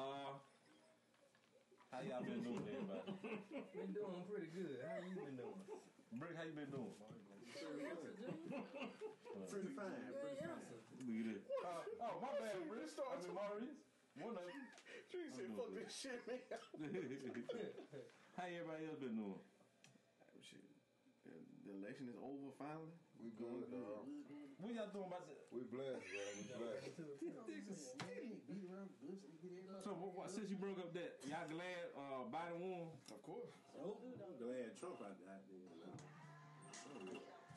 episode this week. Uh, how y'all been doing, everybody? Been doing pretty good. How you been doing? Brick, how you been doing? Pretty fine. Good answer. Look at this. Uh, oh, my bad, Brick. I mean, Maurice. One of them. Tree said, fuck this shit, man. how everybody else been doing? Shit. The the election is over finally. We good, dog. What y'all doing about that? We blessed, bro. We blessed. So, what, what, since you broke up that, y'all glad uh, Biden won? Of course. I'm glad Trump out there.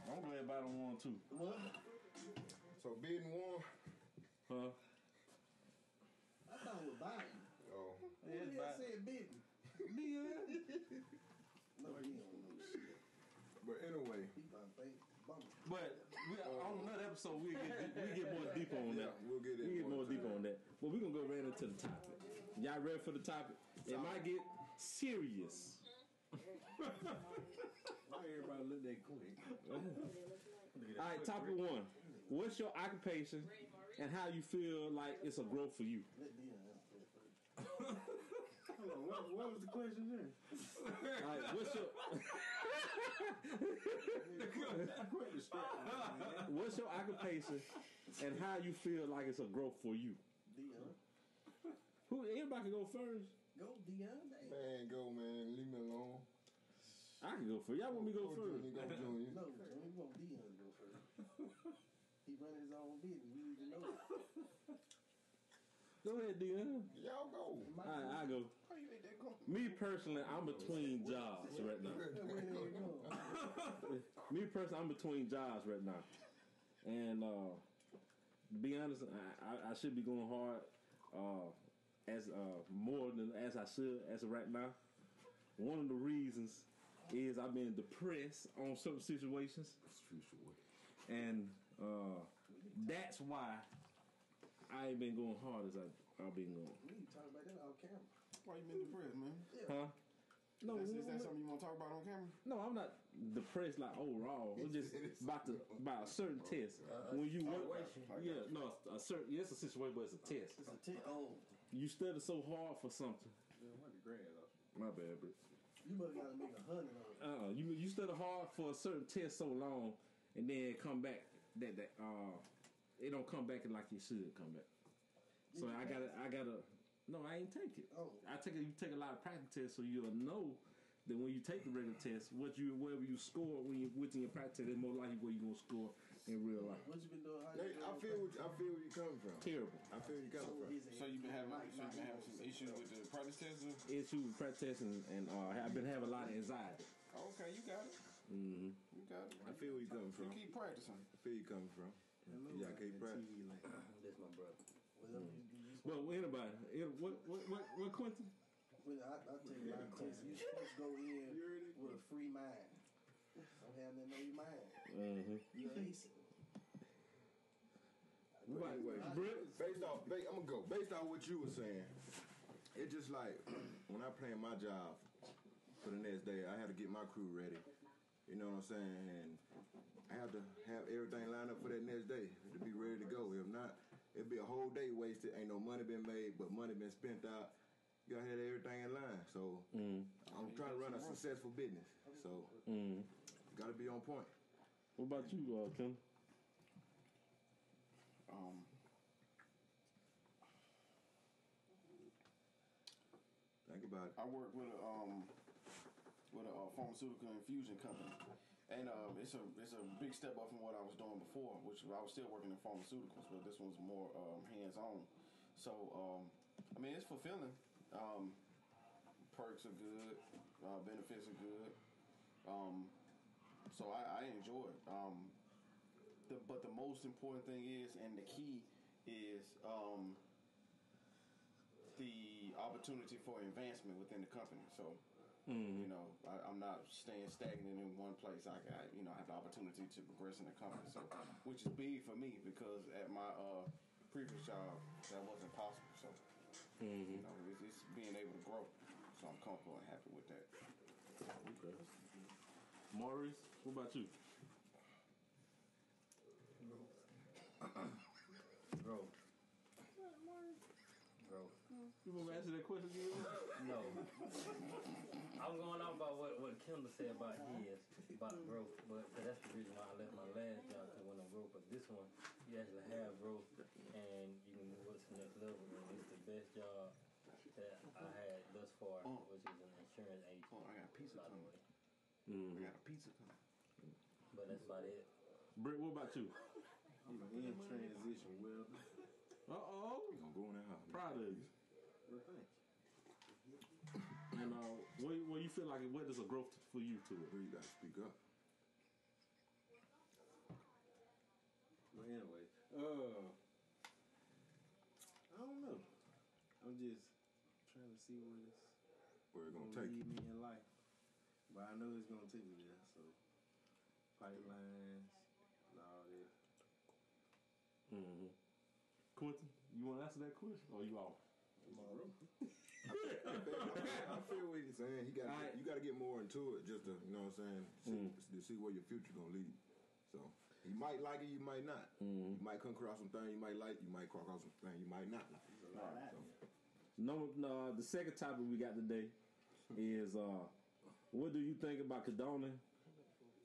I'm glad Biden won too. What? So Biden won. Huh? I thought it was Biden. Oh, Who the hell said Biden? Yeah. No, he don't know shit. but anyway, He probably think bummer. But we, on another episode, we get we get more deep on yeah, that. we'll get it. We get more time. deeper on that. But we're gonna go right into the topic. Y'all ready for the topic? It might get serious. Why everybody look that quick? All right, topic one. What's your occupation and how you feel like it's a growth for you? Hold on, what, what was the question there? All right, what's your Quit distracting me, man. what's your occupation and how you feel like it's a growth for you? Dion. Who anybody can go first? Go Dion. Hey. Man, go, man. Leave me alone. I can go first. Y'all want me to go Junior, first? Go, Junior. No, man, we want Dion to go first. he running his own business. We need to know. Go ahead, Dion. Y'all go. All right, I go. How you think that going? Me personally, I'm between jobs right now. Where they go? Me personally, I'm between jobs right now, and uh, to be honest, I, I, I should be going hard uh, as uh, more than as I should as of right now. One of the reasons is I've been depressed on certain situations, and uh, that's why I ain't been going hard as I, I've been going. We need to talk about that on camera. Why you been depressed, man? Huh? No, Is, is that something you want to talk about on camera? No, I'm not depressed like overall. I'm just about to about a certain test. when you work, yeah, no, a certain. Yeah, it's a situation, but it's a test. It's a ten. Oh, You study so hard for something. what the grad up? My bad, bro. You must gotta make a hundred on it. Uh, you you study hard for a certain test so long, and then come back that that uh, it don't come back like it should come back. So I gotta? I gotta. No, I ain't take it. Oh. I take it. You take a lot of practice tests, so you'll know that when you take the regular test, what you wherever you score when you within your practice, test, is more likely where you gonna score in real life. What you been doing? How you Hey, doing? I feel. What, I feel where you coming from. Terrible. I feel where you coming from. So you been having, so you been having some issues with the practice test? Issues with practice test and, and uh, I've been having a lot of anxiety. Okay, you got it. Mm-hmm. You got it. I feel where you coming You from. keep practicing. I feel you coming from. Yeah, I can't practice. That's my brother. Well, you, you, But anybody, it- what what what, what Quentin? well, I, I tell you, I test you supposed to go in with a free mind. Don't have nothing on your mind. Mm-hmm. You're ace. But anyway, Britt? based off, ba- I'm gonna go. Based off what you were saying, it just like when I plan my job for the next day, I had to get my crew ready. You know what I'm saying? And I have to have everything lined up for that next day to be ready to go. If not, it'll be a whole day wasted. Ain't no money been made, but money been spent out. You gotta have everything in line. So I'm trying to run a successful business. So gotta be on point. What about you, uh, Kim? Um, Think about it. I work with a um with a pharmaceutical infusion company, and um, it's a it's a big step up from what I was doing before, which I was still working in pharmaceuticals, but this one's more um, hands on. So um, I mean, it's fulfilling. Um, perks are good, uh, benefits are good. Um, so I, I enjoy it. The, but the most important thing is, and the key is. Um, the opportunity for advancement within the company. So, you know, I, I'm not staying stagnant in one place. I got, you know, I have the opportunity to progress in the company. So, which is big for me because at my uh, previous job that wasn't possible. So, you know, it's, it's being able to grow. So I'm comfortable and happy with that. Okay. Maurice, what about you? Bro. growth. You want to answer that question again? No. I'm going off about what, what Kendall said about his, about growth, but 'cause that's the reason why I left my last job, because when I growth. But this one, you actually have growth, and you can move up to the next level, and it's the best job that I had thus far, Oh. which is an insurance agent, Oh, I got pizza by the coming. way. I Mm. got a pizza coming. But that's about it. Britt, what about you? You in transition, well, Uh oh. We gonna go in that house. Proud of you. well, thank you. And uh, what, what you feel like? What is a growth for you to it? You gotta speak up. But anyway, uh, I don't know. I'm just trying to see where this Where it's gonna gonna take lead me in life. But I know it's gonna take me there. So pipelines and all that. Mm-hmm. Quentin, you want to answer that question, or you off? I feel what he's saying. He got Alright. you got to get more into it just to you know what I'm saying see, to see where your future gonna lead. So you might like it, you might not. You might come across some things you might like, you might come across some things you might not like. So, No, no. The second topic we got today is uh, what do you think about condoning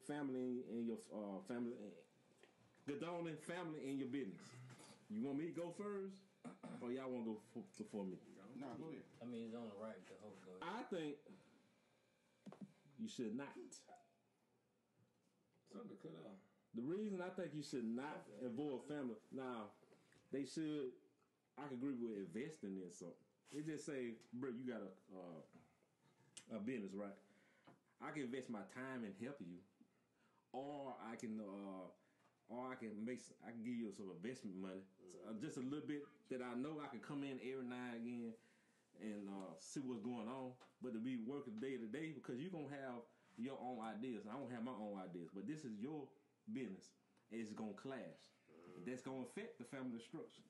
family and your uh, family, condoning family in your business? You want me to go first, or y'all want to go f- before me? Nah, go ahead. I mean, it's only right to hope go I think you should not. Something to cut off. The reason I think you should not involve family now, they should. I can agree with investing in something. It just say, bro, you got a uh, a business, right? I can invest my time in helping you, or I can, uh, or I can make, s- I can give you some investment money, uh, just a little bit that I know I can come in every now and again and uh, see what's going on. But to be working day to day because you're gonna have your own ideas. I don't have my own ideas, but this is your business. It's gonna clash. That's gonna affect the family structure.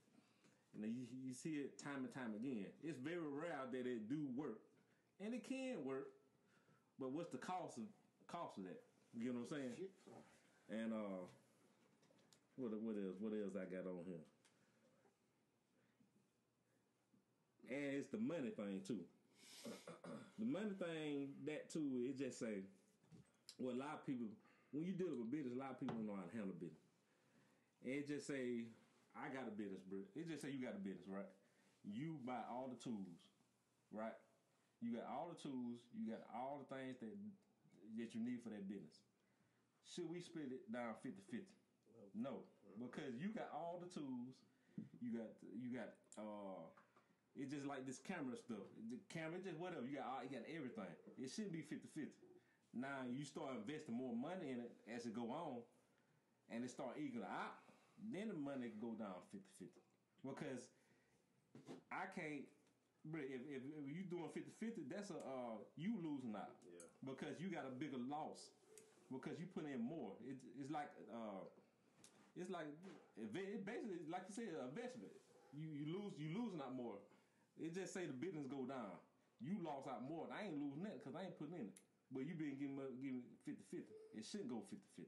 And you, you see it time and time again. It's very rare that it do work, and it can work. But what's the cost of cost of that? You know what I'm saying? And uh, what what else? What else I got on here? And it's the money thing too. the money thing, that too, it just say, well, a lot of people, when you deal with business, a lot of people don't know how to handle business. And it just say, I got a business, bro. It just say you got a business, right? You buy all the tools, right? You got all the tools, you got all the things that that you need for that business. Should we split it down 50-50? No. Because you got all the tools, you got you got uh it's just like this camera stuff. The camera, just whatever. You got you got everything. It should be 50-50. Now you start investing more money in it as it go on, and it start equaling out. Then the money can go down 50-50. Because I can't. Bro, if, if, if you doing 50-50, that's a uh, you losing out. Yeah. Because you got a bigger loss. Because you put in more. It, it's like uh, it's like it basically like you said, a investment. You you lose you losing out more. It just say the business go down. You lost out more. I ain't losing that because I ain't putting in it. But you been giving up- giving 50-50. It shouldn't go 50-50.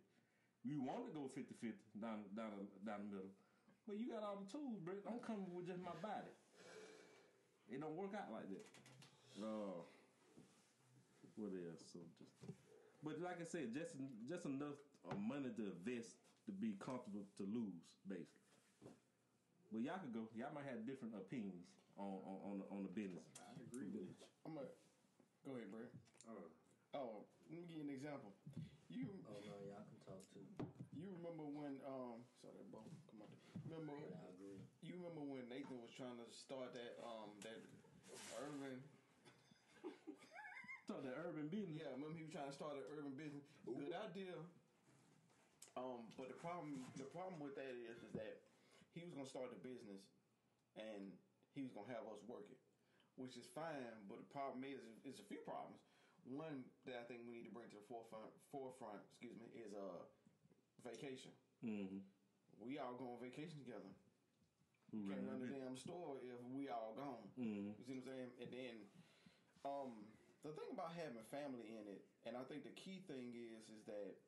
You want to go 50-50 down down down the middle. But you got all the tools, bro. I'm coming with just my body. It don't work out like that. Uh, what else? So just, but like I said, just just enough uh, money to invest to be comfortable to lose, basically. But y'all could go. Y'all might have different opinions on on on the, on the business. I agree with you. I'm a. Go ahead, Brett. Uh, Oh, let me give you an example. You Oh no, y'all can talk too. you remember when um sorry that bone come on. Remember But I agree. you remember when Nathan was trying to start that um that urban So the urban business. yeah remember he was trying to start an urban business good idea um but the problem the problem with that is is that he was gonna start the business and he was gonna have us work it which is fine but the problem is is a few problems one that I think we need to bring to the forefront forefront excuse me is uh vacation Mm-hmm. we all go on vacation together can't run the damn store if we all gone. Mhm. You see what I'm saying? And then, um, the thing about having family in it, and I think the key thing is, is that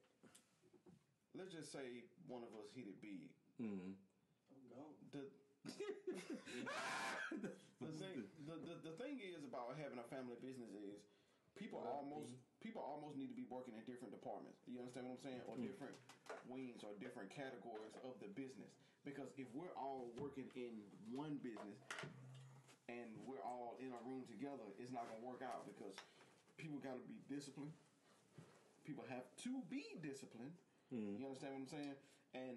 let's just say one of us hit it big. Mm-hmm. I'm gone. The the the thing is about having a family business is people almost people almost need to be working in different departments. You understand what I'm saying? Or different wings or different categories of the business. Because if we're all working in one business and we're all in a room together, it's not gonna work out because people got to be disciplined. People have to be disciplined. Mm-hmm. You understand what I'm saying? And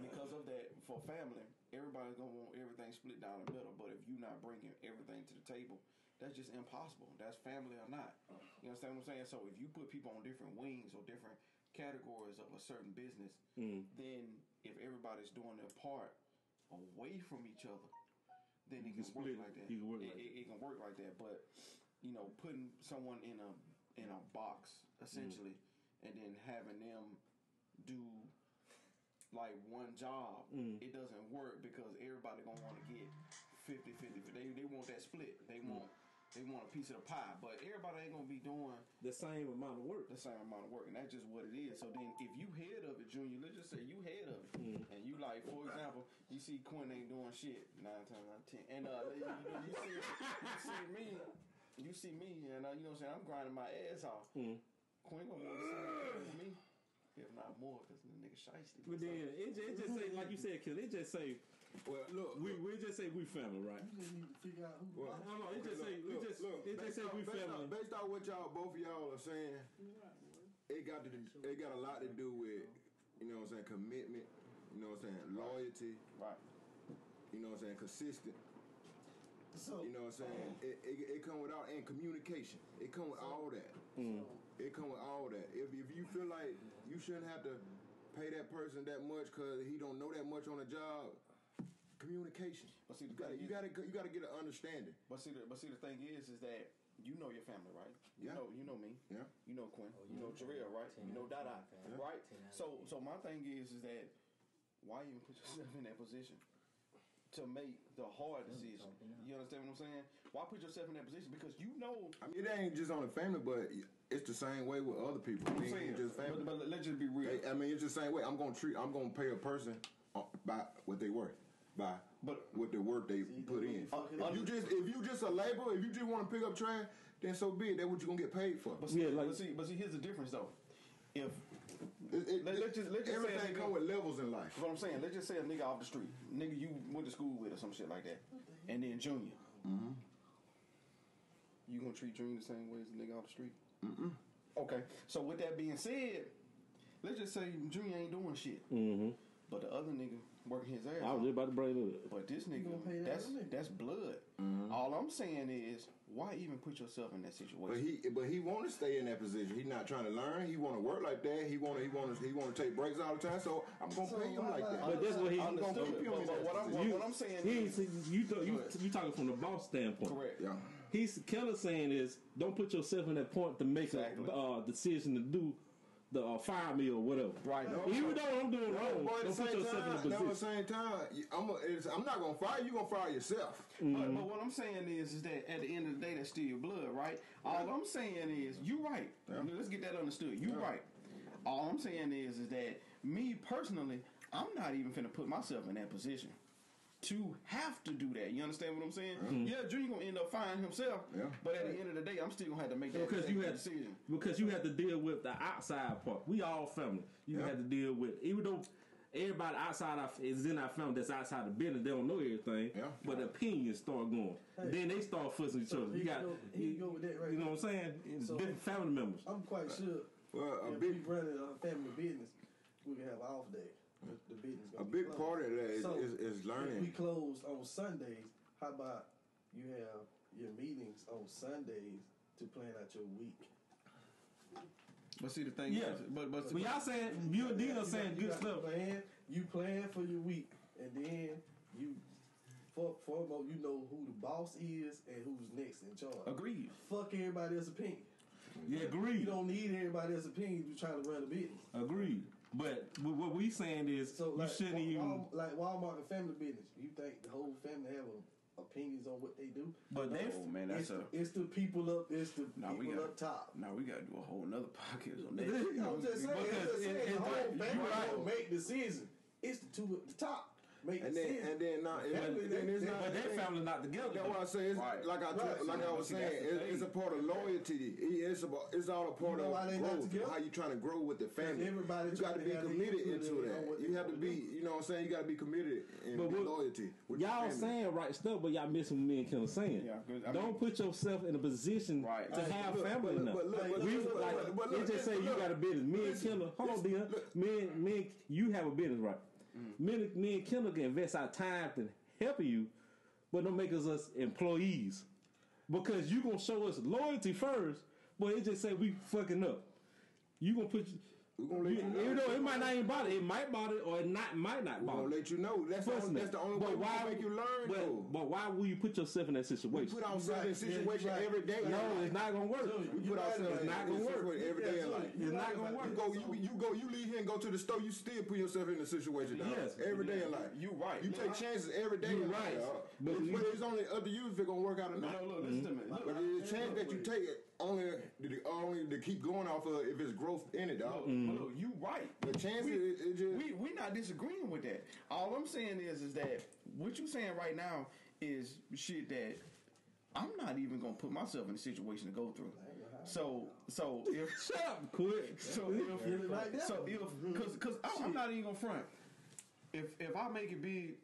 because of that, for family, everybody's gonna want everything split down the middle. But if you're not bringing everything to the table, that's just impossible. That's family or not. You understand what I'm saying? So if you put people on different wings or different categories of a certain business, mm. then if everybody's doing their part away from each other, then it can work split it. like that. You can work it, like it, it can work like that. But you know, putting someone in a in a box essentially, mm. and then having them do like one job, it doesn't work because everybody gonna want to get 50 50 They they want that split. They want they want a piece of the pie, but everybody ain't gonna be doing The same amount of work. the same amount of work, and that's just what it is. So then, if you head of it, Junior, let's just say you head of it, and you like, for example, you see Quinn ain't doing shit nine times out of ten, and uh, you, you, see you see me, you see me, and uh, you know what I'm saying, I'm grinding my ass off. Quinn gonna want the same thing as me, if not more, because the nigga shiesty. But then it, ju- it just say like you said, Kill. It just say Well, look, we we just say we family, right? You just need to figure out who. Well, No, no, it just say we look, just look, it just based say off- we based family. off- Based on what y'all, both of y'all are saying, it got to, it got a lot to do with, you know what I'm saying, commitment. You know what I'm saying, loyalty. Right. You know what I'm saying, consistent. So You know what I'm saying? It, it, it come with all and communication. It come with all that. It come with all that. If if you feel like you shouldn't have to pay that person that much because he don't know that much on the job, communication. But see, the you gotta you gotta you gotta get an understanding. But see, the, but see, the thing is, is that you know your family, right? You Yeah. know, you know me. Yeah. You know Quinn. Oh, you yeah. know Jarrell, right? You know out of Dada, ten, fam. right? Ten out of So, so my thing is, is that why even put yourself in that position to make the hard decision? You understand what I'm saying? Why put yourself in that position? Because you know. I mean, it ain't just on the family, but it's the same way with other people. I'm saying, just family. but, but let's just be real. Hey, I mean, it's the same way. I'm gonna treat. I'm gonna pay a person uh, by what they worth, by But- what the work they put in. Uh, If you just if you just a laborer, if you just want to pick up trash, then so be it. That's what you are gonna get paid for. But see, Yeah, like- but see, but see, here's the difference though. If It- it- Let- let's just- let's just say everything it's- come with levels in life. what I'm saying, let's just say a nigga off the street, nigga you went to school with or some shit like that, and then Junior. Mm-hmm. You gonna treat Junior the same way as a nigga off the street? Mm-mm. Okay. So with that being said, let's just say Junior ain't doing shit, Mm-hmm. but the other nigga working his ass. I was just about to bring it up. But this nigga, that that's nigga. that's blood. All I'm saying is, why even put yourself in that situation? But he but he want to stay in that position. He not trying to learn. He want to work like that. He want to he want to he want to take breaks all the time. So I'm gonna So pay him like that. why- But that's what he. I gonna understood. keep him But, but that what, I'm, what, You- what I'm saying He is you you you ahead. you talking from the boss standpoint. correct. Yeah. He's Keller saying is don't put yourself in that point to make Exactly. a uh, decision to do the uh, fire me or whatever. Right. No, Even though I'm doing No, wrong, boy, at don't the put same yourself time, in a no, at the same time, I'm, a, it's, I'm not gonna fire you. Gonna fire yourself. But, but what I'm saying is, is that at the end of the day, that's still your blood, right? All I'm saying is, you're right. Let's get that understood. You're right. All I'm saying is, is that me personally, I'm not even finna put myself in that position to have to do that. You understand what I'm saying? Yeah, Junior gonna end up firing himself. Yeah. But at the end of the day, I'm still gonna have to make that, because make you that had decision. because you have to deal with the outside part. We all family. You Yeah. have to deal with even though everybody outside our, is in our family that's outside the business. They don't know everything. Yeah. But opinions start going. Then they start fussing each other. he You got go- he you, go with that right you know there. what I'm saying? So- different family members. I'm quite sure Well, a if big we running a family business, we can have off day. The, the business a be big closed. part of that is, So, is, is If we close on Sundays, how about you have your meetings on Sundays to plan out your week? But see, the thing Yeah. is, but but, But y'all saying you and Dino You saying you good stuff. Plan, you plan for your week, and then you, for foremost, you know who the boss is and who's next in charge. agreed. Fuck everybody else's opinion. Yeah, agreed. You don't need everybody else's opinion. You trying to run a business. Agreed. But what we saying is So you like, shouldn't Wa- even. Wal- like Walmart and family business. You think the whole family have a, opinions on what they do? But they Oh man, It's, that's a. it's the people up. It's the Nah, people got- up top. Now we gotta do a whole another podcast on that. I'm just saying. I'm just saying it- the whole like- family right. don't make decisions. It's the two at the top make And then sense. and then not and Family, then, then it's they- not But their family not together. That's why I say it's Right. like I Right. like I was saying. that's the It, thing. it's a part of loyalty. It's about it's all a part You know of growth. How you trying to grow with the family? everybody you got to to be committed input into that. You have to be. You know what I'm saying? You got to be committed and But be loyalty. Y'all family. saying right stuff, but y'all missing what me and Kim are saying. Yeah, 'cause, I Don't put yourself in a position Right. to have family but- but look, but we, look, but look, but look, just say you got a business. Me and Listen, Kendall, hold on, listen, Dion. Me me you have a business, right? Mm-hmm. Me, and- Kendall can invest our time to helping you, but don't make us us employees because you gonna show us loyalty first. But it just say we fucking up. You gonna put. We gonna let You, you know. even though it might not even bother, it might bother or it not might not bother. We bother. gonna let you know. That's the Trust only, me. that's the only But way we why can make you learn. But, but why will you put yourself in that we situation? put ourselves in right. situation Yeah, you every day. No, it's not gonna work. We put right ourselves about in that. that It's not gonna work every Yeah, day in so life. It's not gonna work. You go, you, you go, you leave here and go to the store. You still put yourself in a situation. Dog. Yes. every day in life. You right. You take chances every day You right. But But, it's only up to you if it's gonna work out or No, not. look, listen to me. Look, But the chance that you take it only the only to keep going off of if it's growth in it, dog. Look, look, you right. The chances we, it, it just we we not disagreeing with that. All I'm saying is is that what you're saying right now is shit that I'm not even gonna put myself in a situation to go through. So so if Shut up, quit. so Feel it like if so if because because I'm not even gonna front. If if I make it big,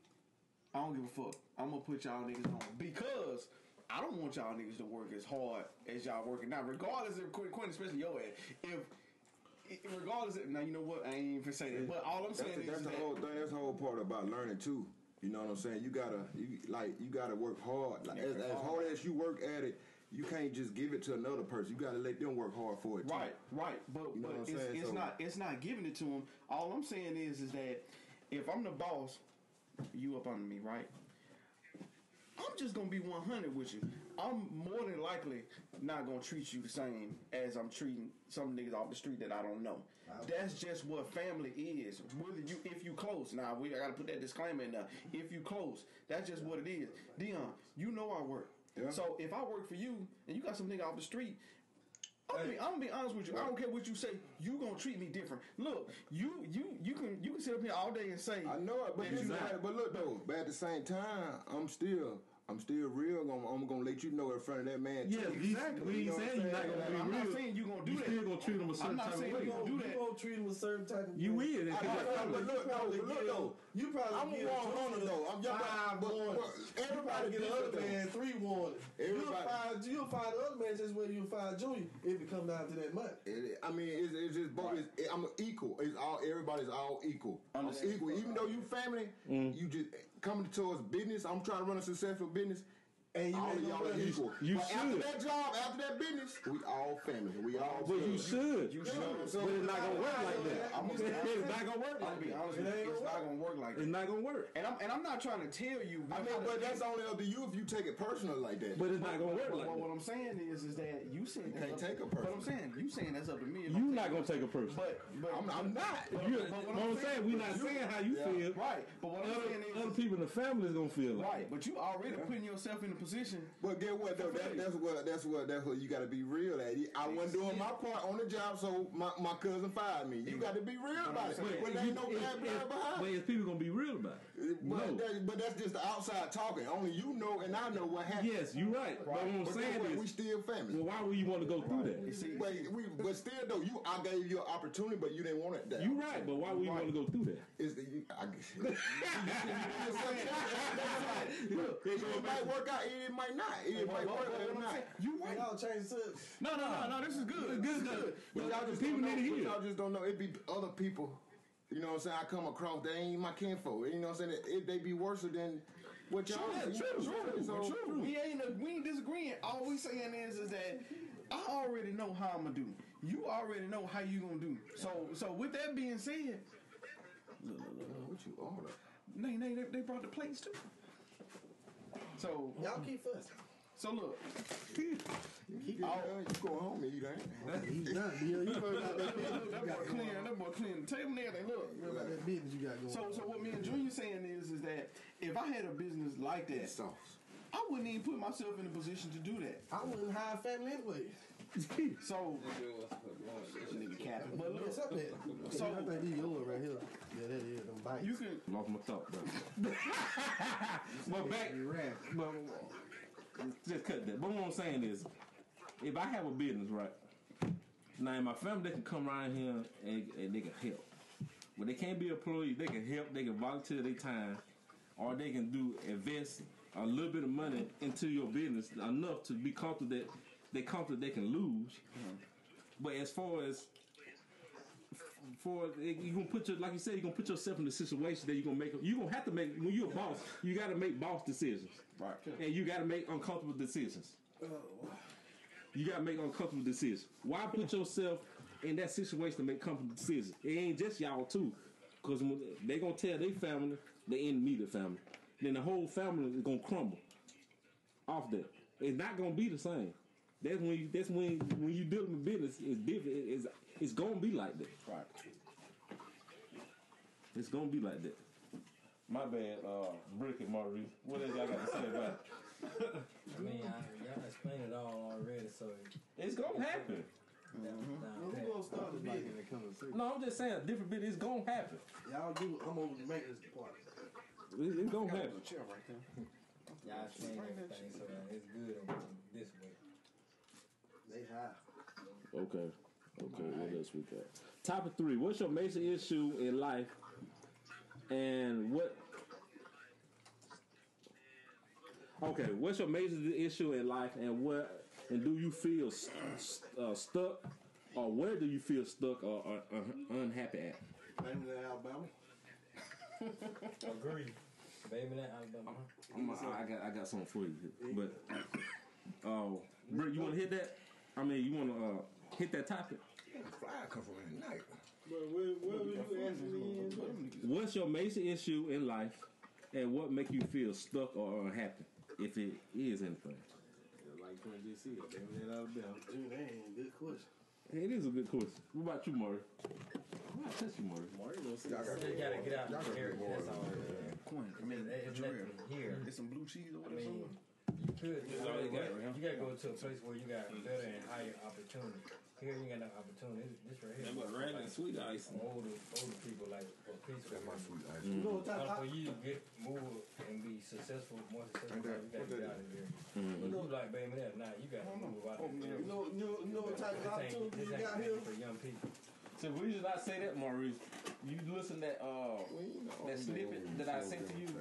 I don't give a fuck. I'm gonna put y'all niggas on because. I don't want y'all niggas to work as hard as y'all working now, regardless of Quinn, Quinn especially your ass. If regardless of now, you know what? I ain't even say that. But all I'm saying the, is that's the whole thing. That's the whole part about learning too. You know what I'm saying? You gotta, you like, you gotta work hard. Like, as, as hard. as you work at it, you can't just give it to another person. You gotta let them work hard for it. Too. Right, right. But, You know but it's, saying? it's So- not it's not giving it to them. All I'm saying is is that if I'm the boss, you up under me, right? I'm just gonna be 100 with you. I'm more than likely not gonna treat you the same as I'm treating some niggas off the street that I don't know. That's just what family is. Whether you, if you close, now we I gotta put that disclaimer in there. If you close, that's just what it is. Dion, you know I work. Yeah. So if I work for you and you got some nigga off the street, I'm gonna, be, I'm gonna be honest with you. I don't care what you say. You gonna treat me different. Look, you you you can you can sit up here all day and say I know it, but you not- but look though, but at the same time, I'm still. I'm still real. I'm, I'm gonna let you know in front of that man. Yeah, too. Exactly. we You ain't know saying you're not I'm gonna be I'm real. not saying you're gonna do you that. still gonna treat them a certain type of way. you gonna do You gonna treat him a certain type of You will. I- I- I- but look though, but look though. You probably I'm get a one hunter though. I'm just five but, warnings. but You everybody get the different, other though. man three warnings. You'll find you'll find the other man just where you'll find Junior if it comes down to that money. It, I mean, it's, it's just both. It's, it, I'm equal. It's all. Everybody's all equal. I'm equal. Even though you family, Mm. you just coming towards business. I'm trying to run a successful business. And you all of y'all gonna are equal. you but after should. that job, after that business, we all family. We all. But you should. You You know what I'm should. saying? But it's not gonna work like that. I'm gonna- It's not gonna work I'm like be that. honest with you. It's not gonna work like that. It's not gonna work. And I'm and I'm not trying to tell you. I mean, but that's only up to you if you take it personal like that. But it's not gonna work like what, what. I'm saying is, is that you said can't that's take up, a person. But I'm saying, you saying that's up to me. You I'm not gonna take a person. But but I'm, I'm not. But- You, but what what I'm I'm saying, saying- we not saying how you feel. right. But what I'm saying Other, is, other people in the family is gonna feel like. right. But you already putting yourself in a position. But get what though? That, that's what that's what that's what you got to be real at. I wasn't doing my part on the job, so my, my cousin fired me. You got to be real about it. When there ain't no bad blood behind. But is people gonna be real about it? But, No. that, but that's just the outside talking. Only you know, and I know what happened. Yes, you're right. But what I'm But saying what? we still family. well, why would you want to go through that? See, But we, but still though, you I gave you an opportunity, but you didn't want it. That You right, but why would you want to go through that? It's the, you, I, Look, it might work out, it might not. It might work, But it what not. you right. Y'all change the subject. No, no, no, no. This is good. Good, This is good. But y'all just People don't know, need to hear. y'all just don't know. It be other people. You know what I'm saying? I come across they ain't my kinfolk. You know what I'm saying? It, they be worse than what y'all. True, you true, true, so- true. We ain't we ain't disagreeing. All we saying is is that I already know how I'm gonna do. You already know how you gonna do. So so with that being said, What you order? they they they brought the plates too. So Y'all keep fussing. so look, You, get oh. done, you go home and eat, ain't He's done. You, you heard about that business that you boy got going on. that boy clearing the table and everything. Look. You heard about that business you got going So so what me and Junior saying is is that if I had a business like that, Sauce. I wouldn't even put myself in a position to do that. I wouldn't hire family anyway. So nigga capping. But look, What's up there? So- I think these yours right here. Yeah, that is them bites. you can Lost my thought, bro. but back, but just cut that. But what I'm saying is, if I have a business, right? Now in my family, they can come around here and, and they can help. But they can't be employees. They can help. They can volunteer their time, or they can do invest a little bit of money into your business enough to be comfortable that they comfortable they can lose. Mm-hmm. But as far as for you gonna put your like you said, you're gonna put yourself in a situation that you're gonna make. You gonna have to make when you're a boss. You got to make boss decisions, right. and you got to make uncomfortable decisions. Oh. You got to make uncomfortable decisions. Why put yourself in that situation to make comfortable decisions? It ain't just y'all too, because they gonna tell their family, they in the immediate family, then the whole family is gonna crumble off that. It's not gonna be the same. That's when you, that's when when you dealing with business, it's different. It's it's gonna be like that. Right. It's gonna be like that. My bad, uh, Brick and Maurice. What else y'all got to say about it? I mean, I, y'all explained it all already, so It's gonna happen. down, down When we pat. gonna start the business? No, I'm just saying, different bit. It's gonna happen. Y'all do. I'm over the maintenance department. It- It's gonna happen. chair right there. Y'all explained everything, so uh, it's good over this way. They high. Okay. Okay. What else we got? Topic three. What's your major issue in life, and what? Okay. What's your major issue in life, and what? And do you feel st- st- uh, stuck, or where do you feel stuck or, or, or unhappy at? Name in Alabama. Agree. Baby, that Alabama. I'm, I, I got I got something for you, but uh, Bro, you want to hit that? I mean, you want to uh, hit that topic? Fly come from at night. But where, where were you asking me? What's your major issue in life, and what make you feel stuck or unhappy, if it is anything? Like Clint just said, baby, that Alabama. Dude, that ain't a good question. It is a good question. What about you, Murray? What about you, Murray? Mario gonna say Y'all got You gotta get out of got the That's all. than- Quinn, I mean, It's Jarrell. here. Get some blue cheese over I there mean, somewhere. you could. You, really got, got, right? you gotta go to a place where you got better and higher opportunity. Here you got no opportunity. This right here. That was red and sweet ice. Older, older people like for peaceful. That's my sweet ice. Mm-hmm. You know what type But for you to get move and be successful, more successful, Right there. you gotta What get out of here. But you like baby that now, you gotta move out of oh, here. You know, you know, what type of opportunity you got here? for young people. So the reason I say that, Maurice, you listen that uh that snippet that I sent to you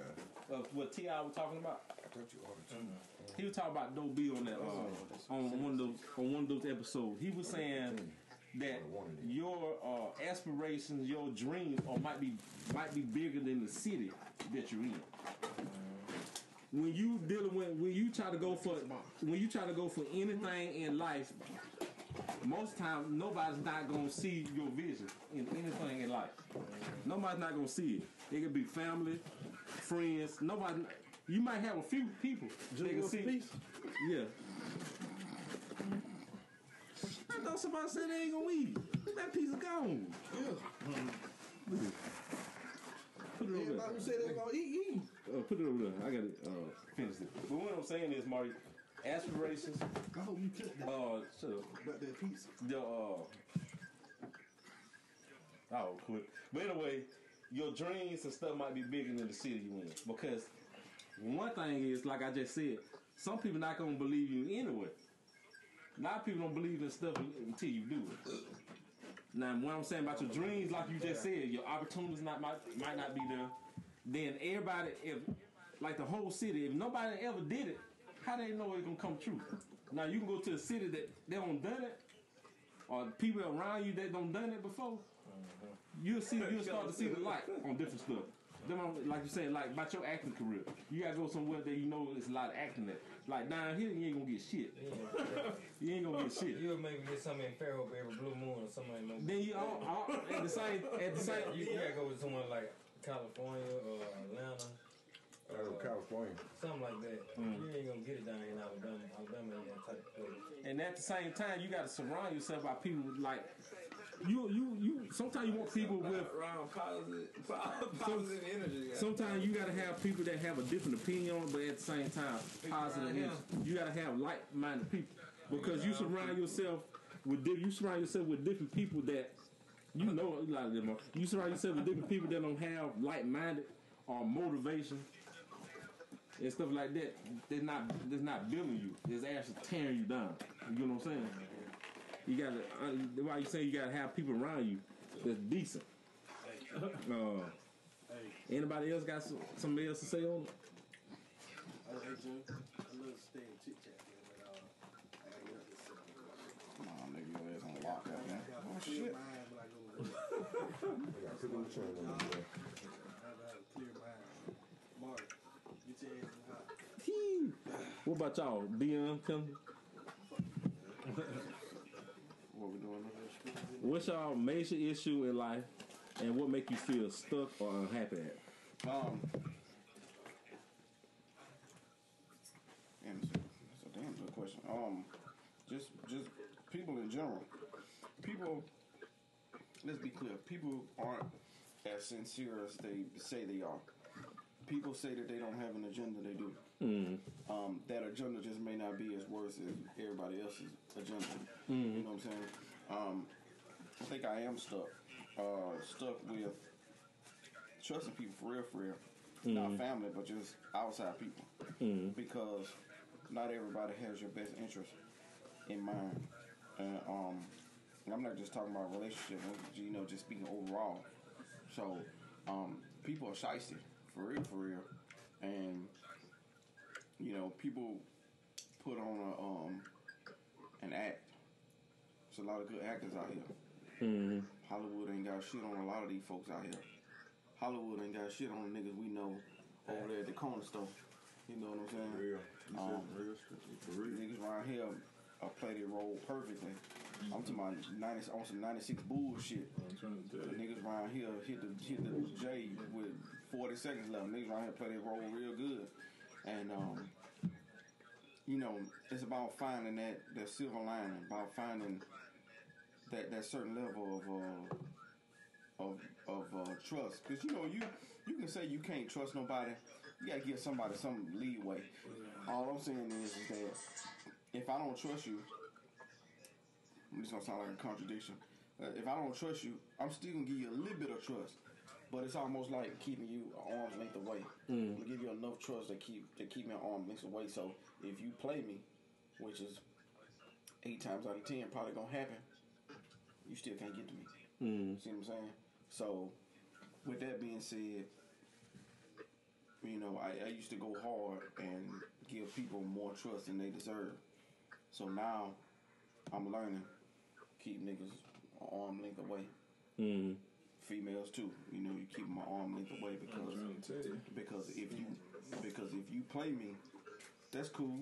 of what T.I. was talking about. I thought you ordered mm-hmm. two. He was talking about Doe B on that uh, on one of those on one of those episodes. He was saying that your uh, aspirations, your dreams, or might be might be bigger than the city that you're in. When you dealing with when you try to go for when you try to go for anything in life, most times nobody's not gonna see your vision in anything in life. Nobody's not gonna see it. It could be family, friends. Nobody. You might have a few people they can Junior see. Peace. Yeah. I thought somebody said they ain't gonna eat. That piece is gone. Yeah. Put it over Everybody there. who said they gonna eat, eat. Uh, put it over there. I gotta uh, finish it. But what I'm saying is, Marty, aspirations. I hope you took that Uh, shut up. about that piece. The uh, oh, quit. But anyway, your dreams and stuff might be bigger than the city you in because one thing is, like I just said, some people not gonna believe you anyway. A lot of people don't believe in stuff until you do it. Now, what I'm saying about your dreams, like you just said, your opportunities not might, might not be there. Then everybody, if like the whole city, if nobody ever did it, how they know it's gonna come true? Now you can go to a city that they don't done it, or people around you that don't done it before. You'll see, you'll start to see the light on different stuff. Them, on- like you said, like about your acting career, you gotta go somewhere that you know there's a lot of acting at. Like down here, you ain't gonna get shit. You ain't gonna get shit. You'll maybe get something in Fairhope every blue moon or something like that. Then you all, all at the same at the same. You, you gotta go with someone like California or Atlanta. Out of or California. Something like that. Mm. You ain't gonna get it down in Alabama. Alabama ain't that type of place. And at the same time, you got to surround yourself by people like you you you. Sometimes you want people with. around positive, positive energy. Sometimes you gotta have people that have a different opinion on but at the same time, positive. around energy. You gotta have like-minded people because you surround yourself with di- you surround yourself with different people that you know a lot of them. Are, you surround yourself with different people that don't have like-minded or motivation and stuff like that. They're not they're not building you. It's actually tearing you down. You know what I'm saying? You gotta. Uh, why you say you gotta have people around you that's decent. Uh, anybody else got some, something else to say on it? I hey, Jim, I love to chit chat, but uh, I got nothing to say. Nah, nigga, your ass on lock up, man. Oh shit. mind when I go to work. Put them chain on there. I have a clear mind. Mark, get your ass in the hot. What about y'all? Dion, come. What we doing? What's y'all major issue in life, and what make you feel stuck or unhappy at? Um, damn, that's a, that's a damn good question. Um, just just people in general. People, let's be clear. People aren't as sincere as they say they are. People say that they don't have an agenda. They do. Um, that agenda just may not be as worse as everybody else's agenda. You know what I'm saying? Um, I think I am stuck. Uh, stuck with trusting people for real, for real. Not family, but just outside people. Because not everybody has your best interest in mind. And um, I'm not just talking about relationship, you know, just speaking overall. So, um, people are shysty, for real, for real. And, you know, people put on a, um, an act. There's a lot of good actors out here. Hollywood ain't got shit on a lot of these folks out here. Hollywood ain't got shit on the niggas we know over there at the corner store. You know what I'm saying? Real. Um, real. For real. Niggas around here uh, play their role perfectly. I'm talking about 90, on some 96 bullshit. I'm trying to tell The you. niggas around here hit the hit the J with 40 seconds left. Niggas around here play their role real good. And um, you know, it's about finding that, that silver lining, about finding that, that certain level of uh, of of uh, trust. Because you know, you you can say you can't trust nobody. You gotta give somebody some leeway. All I'm saying is, is that if I don't trust you, this gonna sound like a contradiction. Uh, if I don't trust you, I'm still gonna give you a little bit of trust, but it's almost like keeping you an arm's length away. I'm gonna give you enough trust to keep to keep me arm's length away. So if you play me, which is eight times out of ten probably gonna happen, you still can't get to me. See what I'm saying? So with that being said, you know, I, I used to go hard and give people more trust than they deserve. So now I'm learning keep niggas arm length away. Mm. Females too, you know, you keep my arm length away because trying to tell you. because if you because if you play me, that's cool.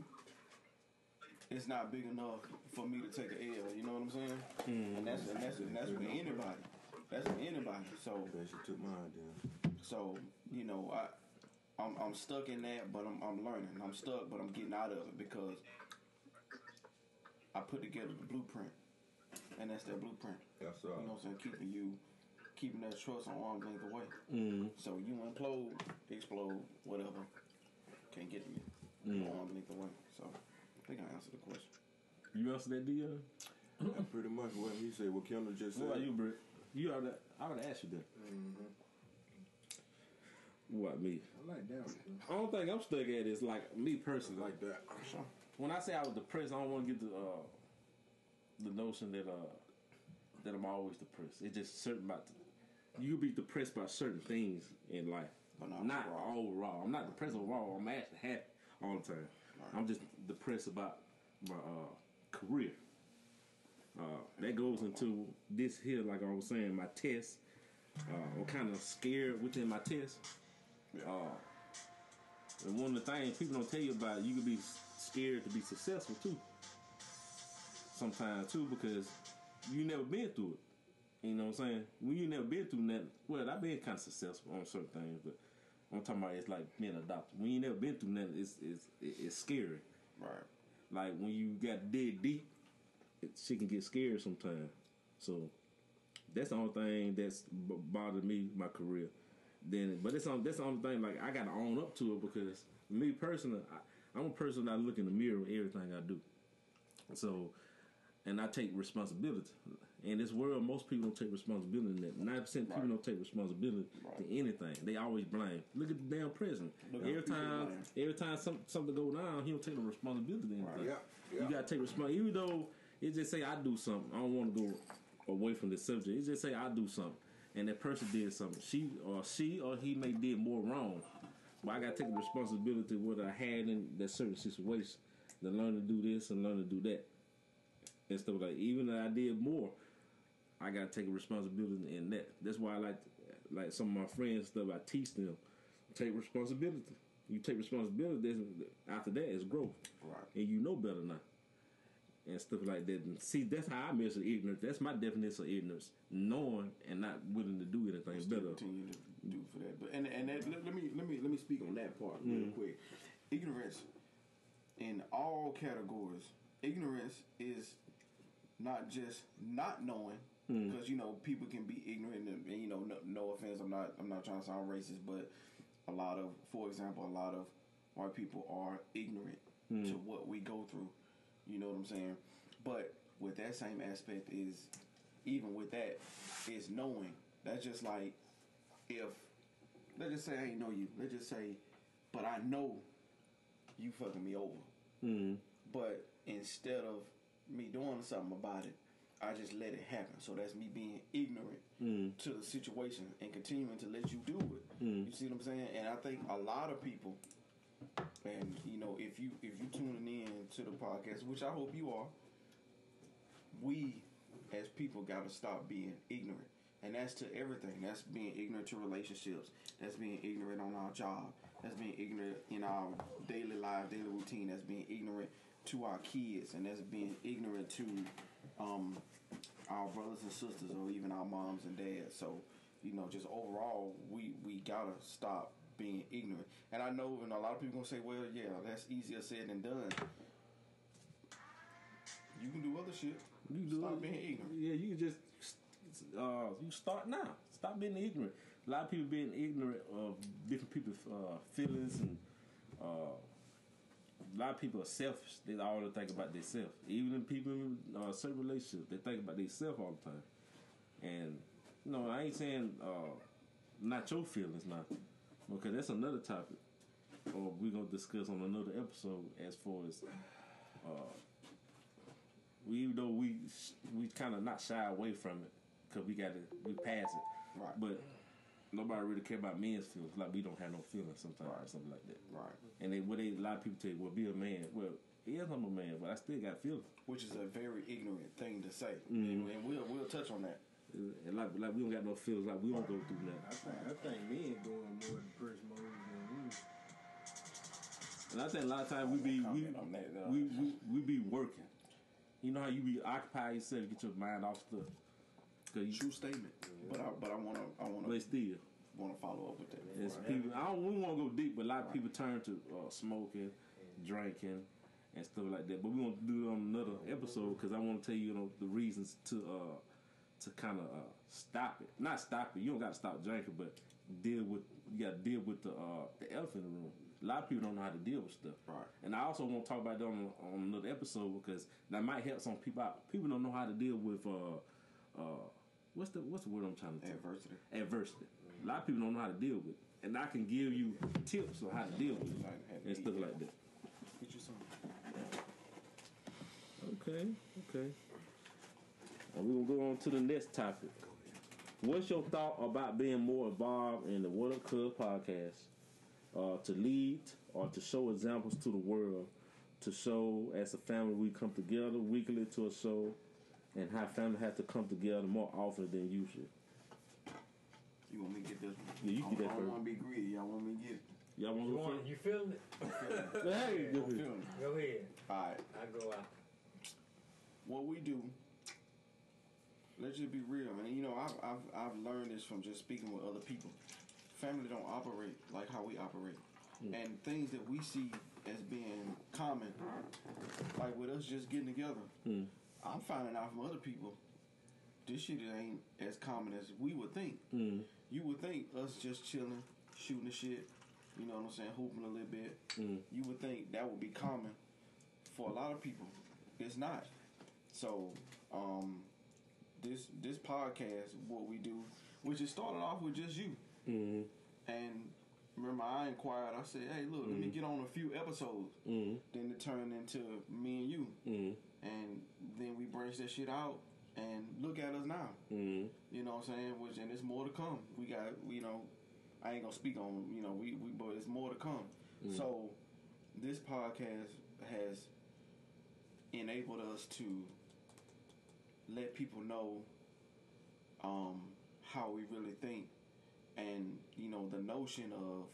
It's not big enough for me to take an L. You know what I'm saying? And that's and that's and that's with anybody. That's with anybody. So she took mine then. so you know I. I'm, I'm stuck in that, but I'm, I'm learning. I'm stuck, but I'm getting out of it because I put together the blueprint, and that's that blueprint. That's You know what I'm saying? Keeping you, keeping that trust on arm's length away. Mm. So you implode, explode, whatever. Can't get to me. Arm's length away. So I think I answered the question. You answer that, Dion? That's pretty much what he said. What Kendall just said. What about you, Britt? You oughta, I would ask you that. What me? I like that one. I don't think I'm stuck at is like me personally. Like like that. When I say I was depressed, I don't want to get the uh, the notion that uh, that I'm always depressed. It's just certain about you be depressed by certain things in life, But not not overall. overall. I'm not depressed overall. I'm actually happy all the time. I'm just depressed about my uh, career. Uh, that goes into this here, like I was saying, my test. Uh, I'm kind of scared within my test. Uh, and one of the things people don't tell you about, you can be scared to be successful too. Sometimes too, because you never been through it. You know what I'm saying? When you never been through nothing, well, I've been kind of successful on certain things, but I'm talking about it's like being adopted. When you never been through nothing, it's it's it's scary. Right. Like when you got dead deep, it, she can get scared sometimes. So That's the only thing that's b- bothered me my career. Then, but it's on that's the only thing. Like I got to own up to it because me personally, I, I'm a person that look in the mirror with everything I do. So, and I take responsibility. In this world, most people don't take responsibility. In that ninety percent people don't take responsibility to anything. They always blame. Look at the damn president. Look every time, every time some, something go down, he don't take the responsibility. To anything. Yeah, yeah. You gotta take responsibility. Even though it just say I do something, I don't want to go away from the subject. It just say I do something, and that person did something. She or she or he may did more wrong, but I gotta take the responsibility what I had in that certain situation to learn to do this and learn to do that and stuff like. Even though I did more, I gotta take a responsibility in that. That's why I like like some of my friends stuff. I teach them take responsibility. You take responsibility. After that is growth Right. and you know better now. And stuff like that. And see, that's how I measure ignorance. That's my definition of ignorance. Knowing and not willing to do anything Still better. continue to do for that. But and and that, let, let me let me let me speak on that part real Mm. quick. Ignorance in all categories. Ignorance is not just not knowing Mm. because you know people can be ignorant and, and you know no, no offense I'm not I'm not trying to sound racist but a lot of for example a lot of white people are ignorant Mm. to what we go through you know what I'm saying but with that same aspect is even with that is knowing that's just like if let's just say I ain't know you let's just say but I know you fucking me over Mm. but instead of me doing something about it, I just let it happen. So that's me being ignorant Mm. to the situation and continuing to let you do it. Mm. You see what I'm saying? And I think a lot of people, and you know, if you if you tuning in to the podcast, which I hope you are, we as people got to stop being ignorant. And that's to everything. That's being ignorant to relationships. That's being ignorant on our job. That's being ignorant in our daily life, daily routine. That's being ignorant to our kids. And that's being ignorant to um, our brothers and sisters or even our moms and dads. So, you know, just overall, we, we got to stop being ignorant. And I know, and a lot of people to say, well, yeah, that's easier said than done. You can do other shit. You do Stop it. being ignorant. Yeah, you can just uh, you start now. Stop being ignorant. A lot of people being ignorant of different people's uh, feelings and uh, a lot of people are selfish. They all think about themselves. Even in people in uh, certain relationships, they think about themselves all the time. And you know, I ain't saying uh, not your feelings now, because that's another topic. Or we're gonna discuss on another episode as far as uh, we even though we we kind of not shy away from it because we got to we pass it, Right. But nobody really care about men's feelings. Like we don't have no feelings sometimes or something like that. Right. And they what they a lot of people tell you, well, be a man. Well, yes, I'm a man, but I still got feelings. Which is a very ignorant thing to say. Mm-hmm. And we'll, we'll touch on that. And like like we don't got no feelings. Like we don't go through I that. think I think men going more depressed mode than we. And I think a lot of times we be we that, we, we we be working. You know how you be occupy yourself, get your mind off stuff. Cause you, True statement. But I but I wanna I wanna but still. wanna follow up with that. It's people. I don't. We want to go deep, but a lot of people turn to uh, smoking, drinking, and stuff like that. But we want to do it on another episode because I want to tell you, you know, the reasons to uh to kind of uh, stop it. Not stop it. You don't got to stop drinking, but deal with. You got to deal with the uh, the elephant in the room. A lot of people don't know how to deal with stuff. Right. And I also want to talk about that on, on another episode because that might help some people out. People don't know how to deal with uh uh what's the what's the word I'm trying to tell Adversity. adversity. A lot of people don't know how to deal with it. And I can give you tips on how to deal with it Like, and stuff like that. Get you some. Okay, okay. And we're gonna go on to the next topic. What's your thought about being more involved in the What Up Cuz podcast? Uh, to lead or to show examples to the world, to show as a family we come together weekly to a show, and how family have to come together more often than usual. You want me to get this one? Yeah, you I get that don't, I don't want to be greedy. Y'all want me to get it? Y'all want You to go first? You feeling it? Hey, I'm feeling it. Go ahead. All right. I go out. what we do, let's just be real, man. You know, I've, I've, I've learned this from just speaking with other people. Family don't operate like how we operate. Hmm. And things that we see as being common, like with us just getting together, hmm. I'm finding out from other people this shit ain't as common as we would think. Mm. You would think us just chilling, shooting the shit, you know what I'm saying, hooping a little bit. Mm. You would think that would be common for a lot of people. It's not. So, um, this this podcast, what we do, which is started off with just you, Mm. and remember I inquired. I said, "Hey, look, let me get on a few episodes." Mm. Then it turned into me and you, Mm. And then we branch that shit out. And look at us now. Mm. You know what I'm saying? Which and it's more to come. We got you know, I ain't gonna speak on you know we, we but it's more to come. So this podcast has enabled us to let people know um, how we really think and you know the notion of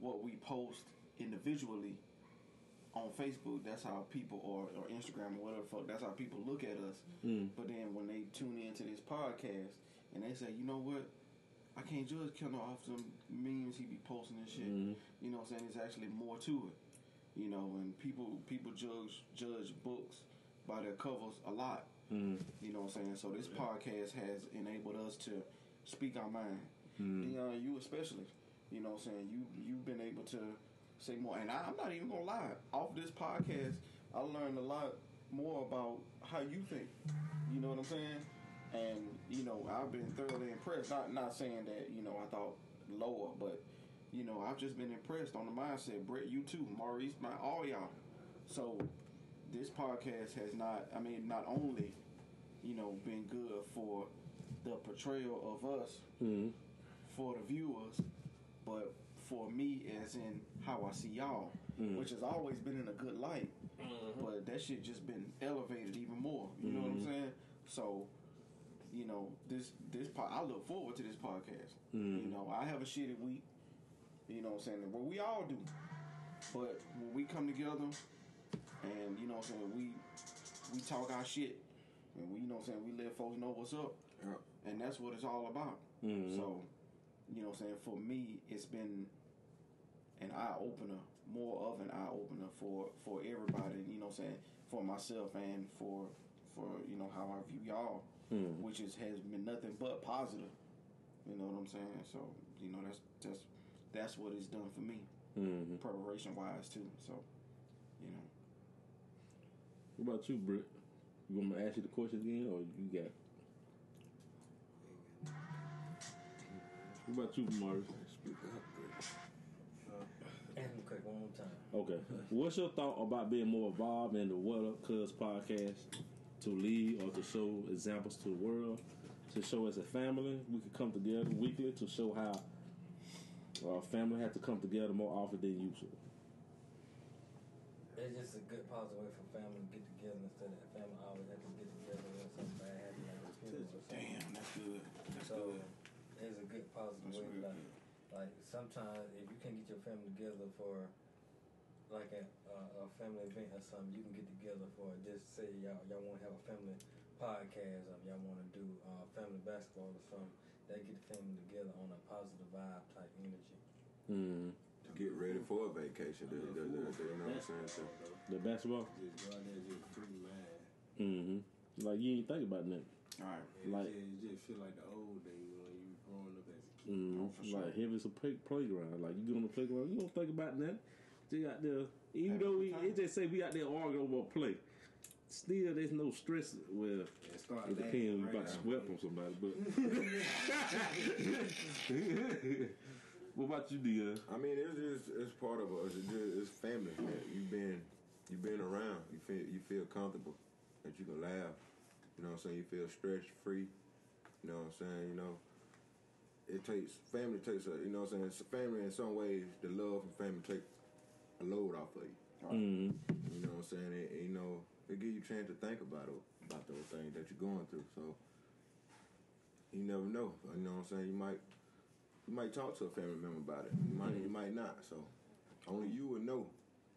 what we post individually on Facebook. That's how people or, or Instagram or whatever. Fuck, that's how people look at us. Mm. But then when they tune into this podcast and they say, you know what, I can't judge Kendall off some memes he be posting and shit. Mhm. You know what I'm saying? There's actually more to it. You know, and people people judge judge books by their covers a lot. Mm. You know what I'm saying? So this podcast has enabled us to speak our mind. Dion, you especially. You know what I'm saying? You you've been able to say more and I, I'm not even gonna lie. Off this podcast I learned a lot more about how you think. You know what I'm saying? And, you know, I've been thoroughly impressed. Not not saying that, you know, I thought lower, but you know, I've just been impressed on the mindset. Brett, you too, Maurice, my all y'all. So this podcast has not I mean, not only, you know, been good for the portrayal of us Mm. for the viewers, but for me as in how I see y'all, mm. which has always been in a good light. Mm-hmm. But that shit just been elevated even more. You know what I'm mm-hmm. saying? So, you know, this this po- I look forward to this podcast. You mm-hmm. know, I have a shitty week. You know what I'm saying? Well, we all do. But when we come together and you know what I'm saying, we we talk our shit and we you know what I'm saying, we let folks know what's up. Yeah. And that's what it's all about. Mhm. So, you know what I'm saying, for me it's been an eye opener, more of an eye opener for for everybody, you know what I'm saying, for myself and for for you know how I view y'all, Mm. which is has been nothing but positive. You know what I'm saying? So, you know that's that's that's what it's done for me, Mm. preparation wise too. So, you know. What about you, Britt? You want me to ask you the question again, or you got? What about you, Maurice? Speak up, Britt. One more time. Okay. What's your thought about being more involved in the What Up Cuz podcast to lead or to show examples to the world, to show as a family we could come together weekly to show how our family have to come together more often than usual. It's just a good positive way for family to get together instead of family always have to get together when something bad happens like a funeral or something. Damn, that's good. That's So good. it's a good positive That's way. real Like, good. Like sometimes if you can't get your family together for like a, a, a family event or something, you can get together for just say y'all y'all want to have a family podcast or y'all want to do uh, family basketball or something. They get the family together on a positive vibe type energy. Mm. To get ready for a vacation. The, the, the, the, you know what I'm saying? So, The basketball. Just go out there, just free man. Mm-hmm. Like you ain't think about nothing. All right. It Like- just, it just feel like the old days when you growing up as a kid. Mm, Oh, for sure. Like if it's a play, playground, like you go on the playground, you don't think about that. Just out there, even Have though good we, it just say we out there arguing over a play. Still, there's no stress. Well, And start it depends. right about to now. sweat from somebody, but. what about you, Dion? I mean, it's just it's part of us. It's, just, it's family. Man. You've been you've been around. You feel you feel comfortable that you can laugh. You know what I'm saying? You feel stress free. You know what I'm saying? You know, it takes family takes a you know what I'm saying. It's family in some ways. The love from family take a load off of you. Mm-hmm. You know what I'm saying? And, you know, it give you a chance to think about it, about those things that you're going through. So you never know. You know what I'm saying? You might you might talk to a family member about it. You might you might not. So only you would know.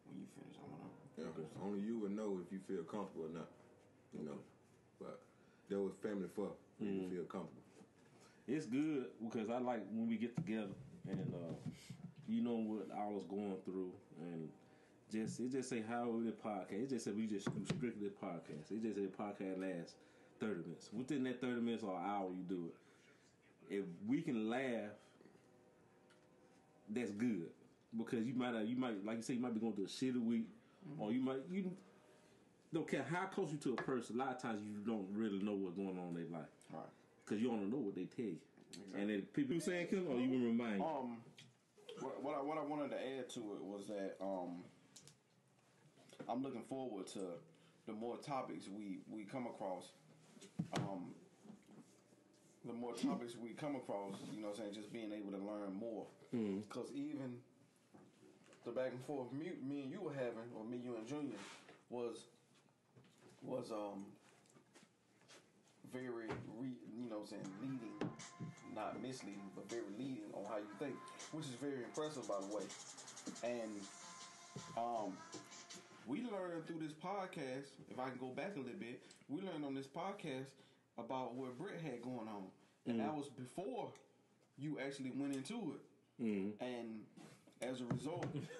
When you finish, I wanna. Yeah. Only you would know if you feel comfortable or not. You know. But there was family for you to feel comfortable. It's good because I like when we get together and uh, you know what I was going through and just it just say how we the podcast. It just said we just do strictly podcast. It just said podcast lasts thirty minutes. Within that thirty minutes or an hour, you do it. If we can laugh, that's good because you might have, you might like you say you might be going through a shitty week, or you might you don't care how close you to a person. A lot of times you don't really know what's going on in their life Right. Because you don't know what they tell you. And then people saying Kim, or you will remind you. Um, what, what I what I wanted to add to it was that um, I'm looking forward to the more topics we we come across. Um, the more topics we come across, you know, what I'm saying just being able to learn more. Because even the back and forth me, me and you were having, or me, you and Junior, was was um very re, you know what I'm saying leading not misleading but very leading on how you think which is very impressive by the way. And um we learned through this podcast if I can go back a little bit we learned on this podcast about what Brett had going on. And that was before you actually went into it. And as a result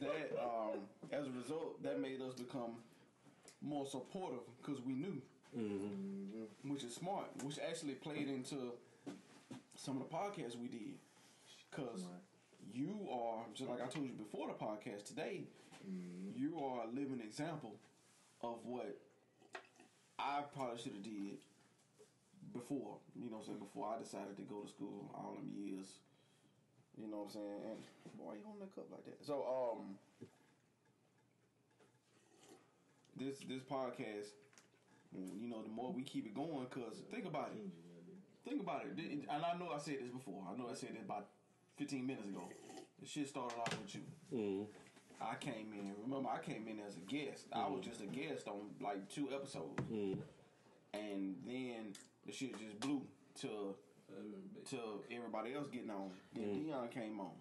that um as a result that made us become more supportive because we knew which is smart, which actually played into some of the podcasts we did. Because you are, just like I told you before the podcast today, you are a living example of what I probably should have did before. You know what I'm saying? Before I decided to go to school all them years. You know what I'm saying? And why you holding that cup like that? So, um, this this podcast, you know, the more we keep it going, cause think about it, think about it, and I know I said this before. I know I said this about 15 minutes ago. The shit started off with you. Mm-hmm. I came in. Remember, I came in as a guest. I was mm-hmm. just a guest on like two episodes, mm-hmm. and then the shit just blew to to everybody else getting on. Then Dion came on.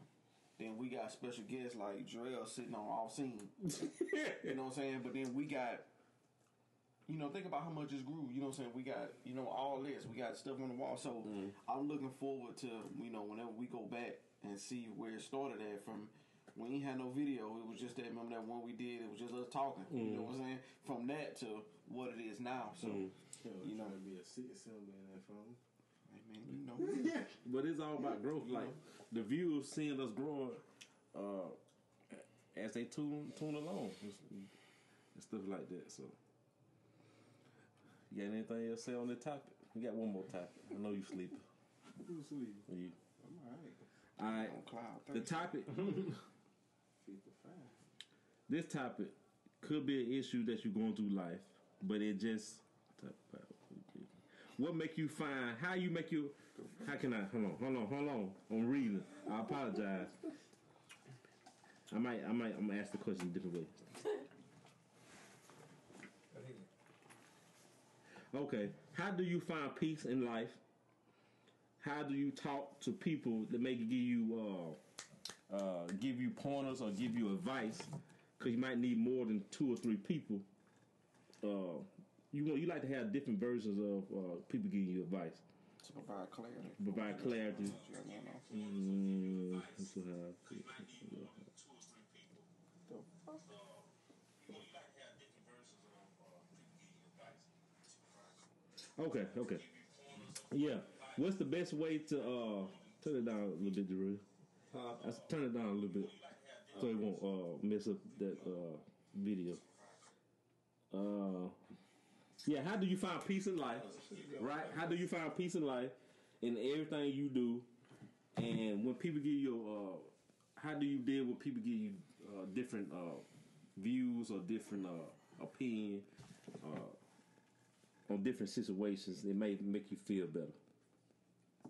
Then we got special guests like Jarrell sitting on off scene. you know what I'm saying? But then we got, you know, think about how much it's grew. You know what I'm saying? We got, you know, all this. We got stuff on the wall. So mm-hmm. I'm looking forward to, you know, whenever we go back and see where it started at from. We ain't had no video. It was just that. Remember that one we did? It was just us talking. You know what I'm mm-hmm. saying? From that to what it is now. So, mm-hmm. you know, trying to be a citizen in that phone. I mean, you know, But it's all about growth. Like the viewers seeing us growing uh, as they tune tune along and and stuff like that. So, you got anything else to say on the topic? We got one more topic. I know you sleeping. Who's sweet? You. I'm alright. All right. on cloud. The topic. This topic could be an issue that you're going through life, but it just what make you find how you make you how can I hold on hold on hold on I'm reading I apologize I might I might I'm gonna ask the question a different way okay how do you find peace in life? How do you talk to people that maybe give you uh uh give you pointers or give you advice? Because you might need more than two or three people. Uh you want you like to have different versions of uh, people giving you advice. To provide clarity. provide clarity. You got going on. Mm, this will have- Okay, okay. Yeah. What's the best way to uh turn it down a little bit, Drew? Huh? turn it down a little bit so it won't uh mess up that uh video. Uh yeah, how do you find peace in life? Right? How do you find peace in life in everything you do? And when people give you uh how do you deal with people give you uh, different uh views or different uh opinion uh on different situations it may make you feel better.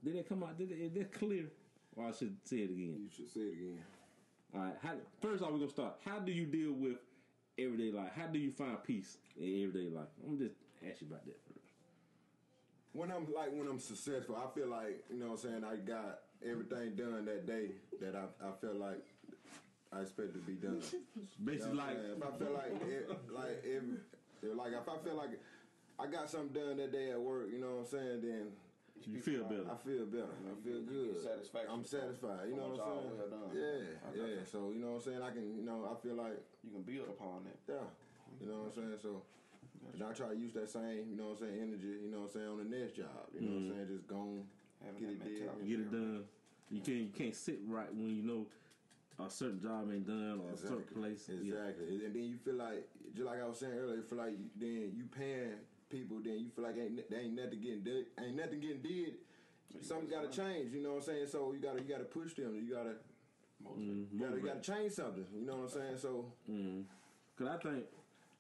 Did it come out? Did it, is that clear? Or I should say it again. You should say it again. All right. How, first off, we're gonna start. How do you deal with everyday life? How do you find peace in everyday life? I'm just ask you about that. First. When I'm like when I'm successful, I feel like you know what I'm saying. I got everything done that day that I I feel like I expect to be done. Basically, You know like if I feel like it, like if, like if I feel like I got something done that day at work, you know what I'm saying, then you feel better. I feel better. I feel You good. get satisfaction I'm satisfied. You know what what I'm saying? well. Yeah, yeah. you. So you know what I'm saying. I can, you know, I feel like You can build upon that. yeah. You know what I'm saying. So And I try to use that same, you know what I'm saying, energy, you know what I'm saying, on the next job. You know what I'm mm-hmm. saying? Just go on, Having get it done. Get it done. You can't you can't sit right when you know a certain job ain't done or a certain place. Yeah. Exactly. And then you feel like, just like I was saying earlier, you feel like then you paying people, then you feel like ain't there ain't nothing getting did, ain't nothing getting did. Something got to change. You know what I'm saying? So you gotta you gotta push them. You gotta Motivate. Mm-hmm. you gotta, you gotta change something. You know what I'm saying? So mm-hmm. Cause I think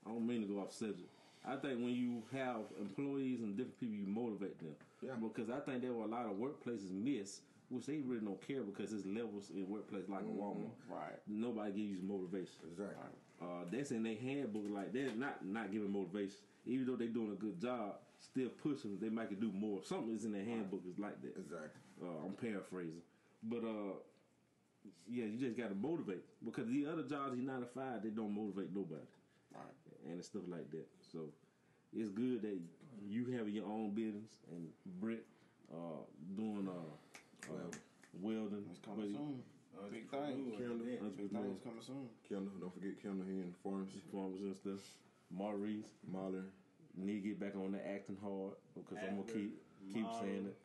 I don't mean to go off subject. I think when you have employees and different people, you motivate them. Yeah. Because I think there were a lot of workplaces miss, which they really don't care because it's levels in workplace like a mm-hmm. Walmart. Right. Nobody gives you motivation. exactly. Uh, that's in their handbook. Like they're not not giving motivation, even though they're doing a good job. Still pushing. They might could do more. Something is in their handbook is like that. Exactly. Uh, I'm paraphrasing, but uh, yeah, you just got to motivate because the other jobs, you nine to five, they don't motivate nobody, Right. and it's stuff like that. So it's good that you have your own business and Britt uh, doing uh, uh, welding. It's coming but- soon. Big thing. Kendall, Big Entrepreneur. things coming soon. Kendall, don't forget Kendall here in the pharmacy. Farmers and stuff. Maurice, Marlon. need to get back on the acting hard because I'm gonna keep keep saying it.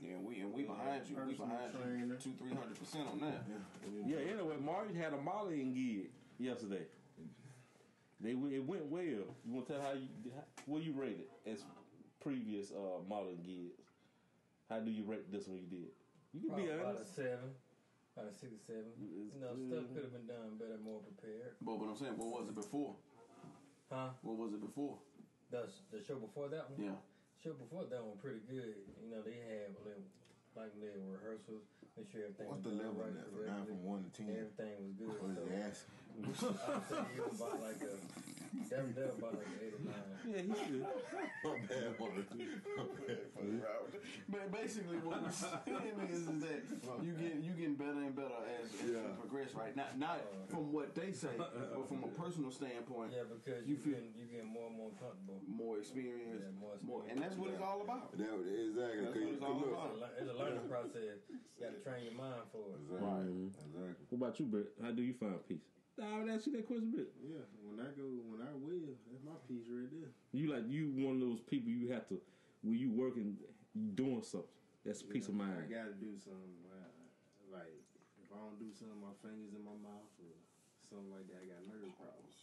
Yeah, we and we behind you. We behind trainer. you two, three hundred percent on that. Yeah. yeah. Anyway, Maurice had a modeling gig yesterday. They it went well. You want to tell how you how, what you rated as previous uh, modeling gigs? How do you rate this one you did? You can be About, about a seven, about a six or seven. It's You know, good. stuff could have been done better, more prepared. But what I'm saying, what was it before? Huh? What was it before? The the show before that one. Yeah. Show before that one pretty good. You know, they had little, like little rehearsals. Make sure everything What's was the level right in from nine from one to ten? Everything was good. What is So the ass? I'd say about like a that was that was about like an eight or nine. Yeah, he's good. My bad, Marlon. My bad. But basically, what we're saying is, is that you get you getting better and better as, as you progress, right? Not not from what they say, but from a personal standpoint, Yeah, because You you, feel- getting you getting more and more comfortable. more experience, Yeah, more more, and that's what it's all about. That, exactly. That's what it's all about. It's a lear- It's a learning process. You got to train your mind for it. Exactly. Exactly. What about you, Britt? How do you find peace? I would ask you that question, Britt. Yeah, when I go, when I will, that's my piece right there. You like you one of those people you have to when you working you doing something. That's peace of mind. I gotta do something. uh, Like if I don't do something, my fingers in my mouth or something like that, I got nerve problems.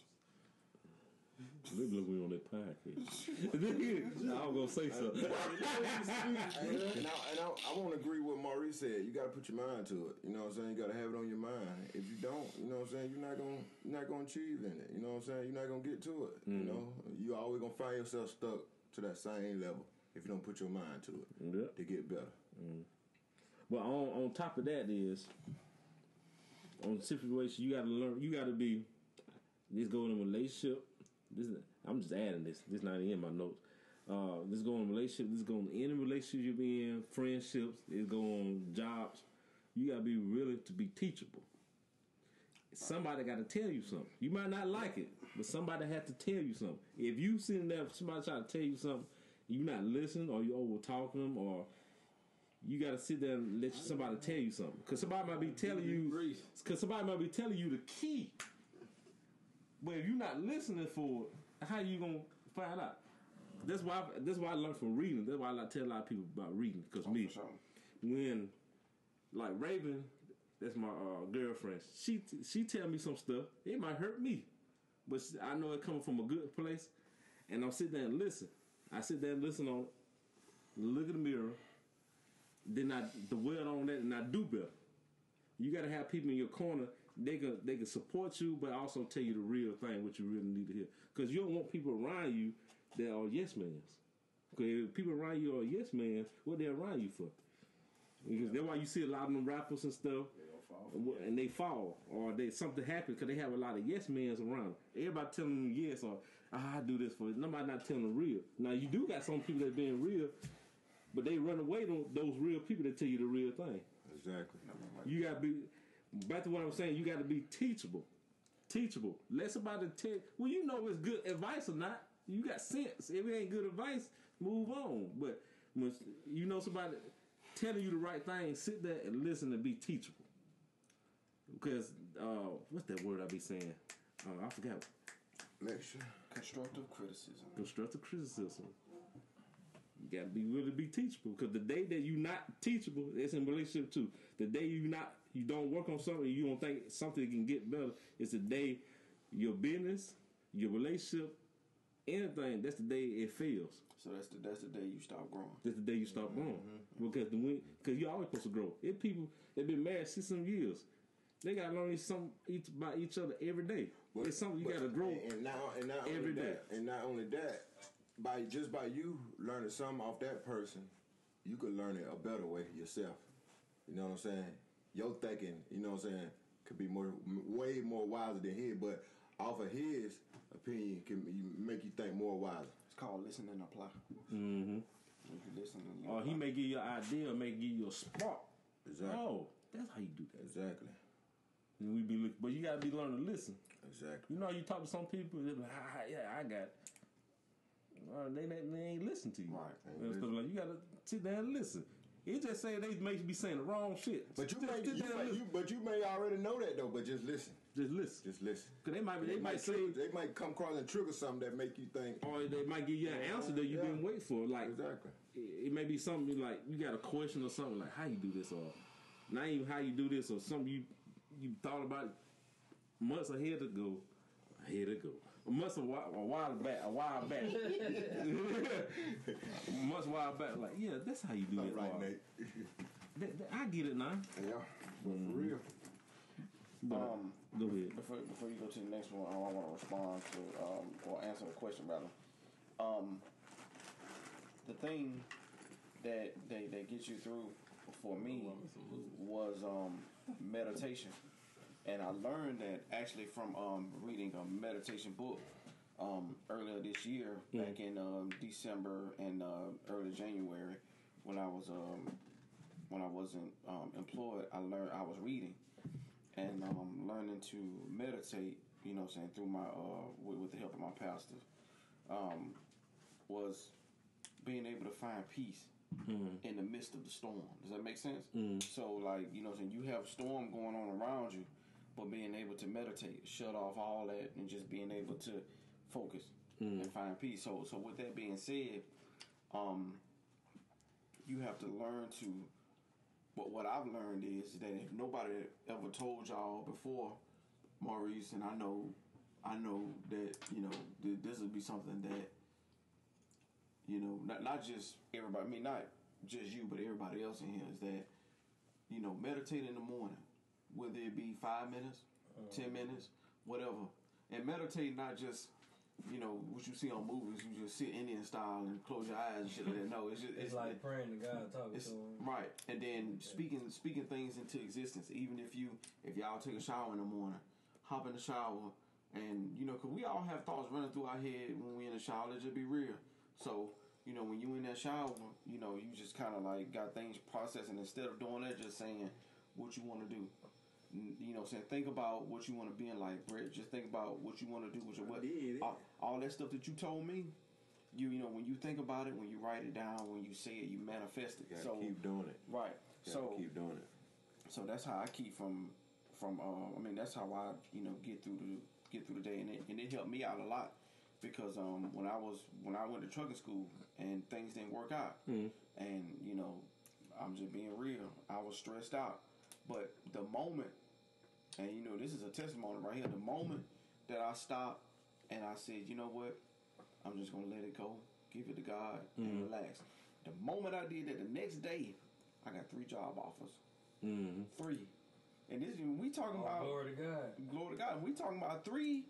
They look we on that podcast. I was gonna say something. And, and, I, and I, I won't agree with Maurice said. You got to put your mind to it. You know what I'm saying? You got to have it on your mind. If you don't, you know what I'm saying? You're not gonna you're not gonna achieve in it. You know what I'm saying? You're not gonna get to it. You mm-hmm. know, you always gonna find yourself stuck to that same level if you don't put your mind to it Yeah. to get better. Mm-hmm. But on on top of that is on the situation you gotta learn you gotta be this go in a relationship. This I'm just adding this. This not in my notes. Uh, this go in a relationship. This go in any relationship you be in, friendships. This go on jobs. You gotta be willing to be teachable. Somebody got to tell you something. You might not like it, but somebody had to tell you something. If you sitting there, somebody trying to tell you something, you not listening, or you over talking them, or you got to sit there and let somebody tell you something. Because somebody might be telling you, because somebody might be telling you the key. But if you're not listening for it, how you gonna find out? That's why. I, that's why I learned from reading. That's why I tell a lot of people about reading. Because me, sure. when like Raven, that's my uh, girlfriend. She she tell me some stuff. It might hurt me, but she- I know it coming from a good place. And I'll sit there and listen. I sit there and listen on, look in the mirror. Then I dwell on that and I do better. You got to have people in your corner. They can they can support you, but also tell you the real thing, what you really need to hear. Because you don't want people around you that are yes mans. Because if people around you are yes man, what they around you for? Because that's why you see a lot of them rappers and stuff, and they fall or they something happens because they have a lot of yes mans around. Everybody telling them yes or ah, I do this for it. Nobody not telling them real. Now you do got some people that being real, but they run away from those real people that tell you the real thing. Exactly. You gotta be back to what I'm saying. You gotta be teachable, teachable. Less Let somebody tell. Well, you know it's good advice or not. You got sense. If it ain't good advice, move on. But when you know somebody telling you the right thing, sit there and listen and be teachable. Because uh, what's that word I be saying? Uh, I forgot. Sure. Constructive criticism. constructive criticism. You gotta be really be teachable because the day that you're not teachable, it's in relationship too. The day you not you don't work on something, you don't think something can get better. It's the day your business, your relationship, anything. That's the day it fails. So that's the that's the day you stop growing. That's the day you start growing mm-hmm, mm-hmm. because the because you always supposed to grow. If people they've been married six some years, they gotta learn some each by each other every day. But, it's something you but- gotta grow. And, and now, and not every only day. and not only that, by just by you learning something off that person, you could learn it a better way yourself. You know what I'm saying? Your thinking, you know what I'm saying, could be more, way more wiser than his. But off of his opinion, can make you think more wiser. It's called listen and apply. Mm-hmm. If you listen and you Or he may give you an idea, may give you a spark. Exactly. Oh, that's how you do that. Exactly. And we be, but you gotta be learning to listen. Exactly. You know, you talk to some people, they're like, ah, yeah, I got. It. Uh, they, they they ain't listen to you. Right. And stuff like you gotta sit there and listen. He just say they may be saying the wrong shit. But you just, may, you may, you, but you may already know that though. But just listen. just listen. Just listen. Cause they might be, they, might say, trigger, they might come across and trigger something that make you think. or they might give you an answer that you Yeah. didn't wait for. Like Exactly. it, it may be something like you got a question or something like how you do this or not even how you do this or something you you thought about months ahead ago. Ahead ago. Months a while, a while back, a while back, months a while back. Like, yeah, that's how you do it. Right, or, Nate. that- that- I get it now. Yeah. But for real. But Um, go ahead. Before, before you go to the next one, I want to respond to um, or answer the question rather. Um, the thing that they that gets you through for me was um, meditation, and I learned that actually from um, reading a meditation book um, earlier this year, back in um, December and uh, early January, when I was um, when I wasn't um, employed, I learned I was reading and um, learning to meditate, you know, I'm saying through my uh, with, with the help of my pastor, um, was being able to find peace in the midst of the storm. Does that make sense? So, like, you know, I'm saying you have a storm going on around you, but being able to meditate, shut off all that, and just being able to focus and find peace. So, so with that being said, um, you have to learn to but what I've learned is that if nobody ever told y'all before, Maurice, and I know, I know that you know th- this would be something that you know not not just everybody. I mean, not just you, but everybody else in here is that you know meditate in the morning, whether it be five minutes, uh-huh. ten minutes, whatever, and meditate not just. You know what you see on movies, you just sit Indian style and close your eyes and shit like that. No, it's just It's like praying to God, talking to him. right, and then speaking speaking things into existence. Even if you if y'all take a shower in the morning, hop in the shower, and you know, cause we all have thoughts running through our head when we in the shower. Let's just be real. So you know, when you in that shower, you know, you just kind of like got things processing instead of doing that, just saying what you want to do. You know, saying think about what you want to be in life, Brett. Just think about what you want to do with your what all, all that stuff that you told me. You you know when you think about it, when you write it down, when you say it, you manifest it. You so keep doing it. right. So keep doing it. so that's how I keep from from. Uh, I mean, that's how I you know get through the get through the day, and it, and it helped me out a lot because um, when I was when I went to trucking school and things didn't work out, and you know I'm just being real, I was stressed out. But the moment, and you know this is a testimony right here, the moment that I stopped and I said, you know what, I'm just gonna let it go, give it to God, and relax. The moment I did that, the next day, I got three job offers Mm-hmm. three. And this we talking Oh, about glory to God. glory to God. We talking about three,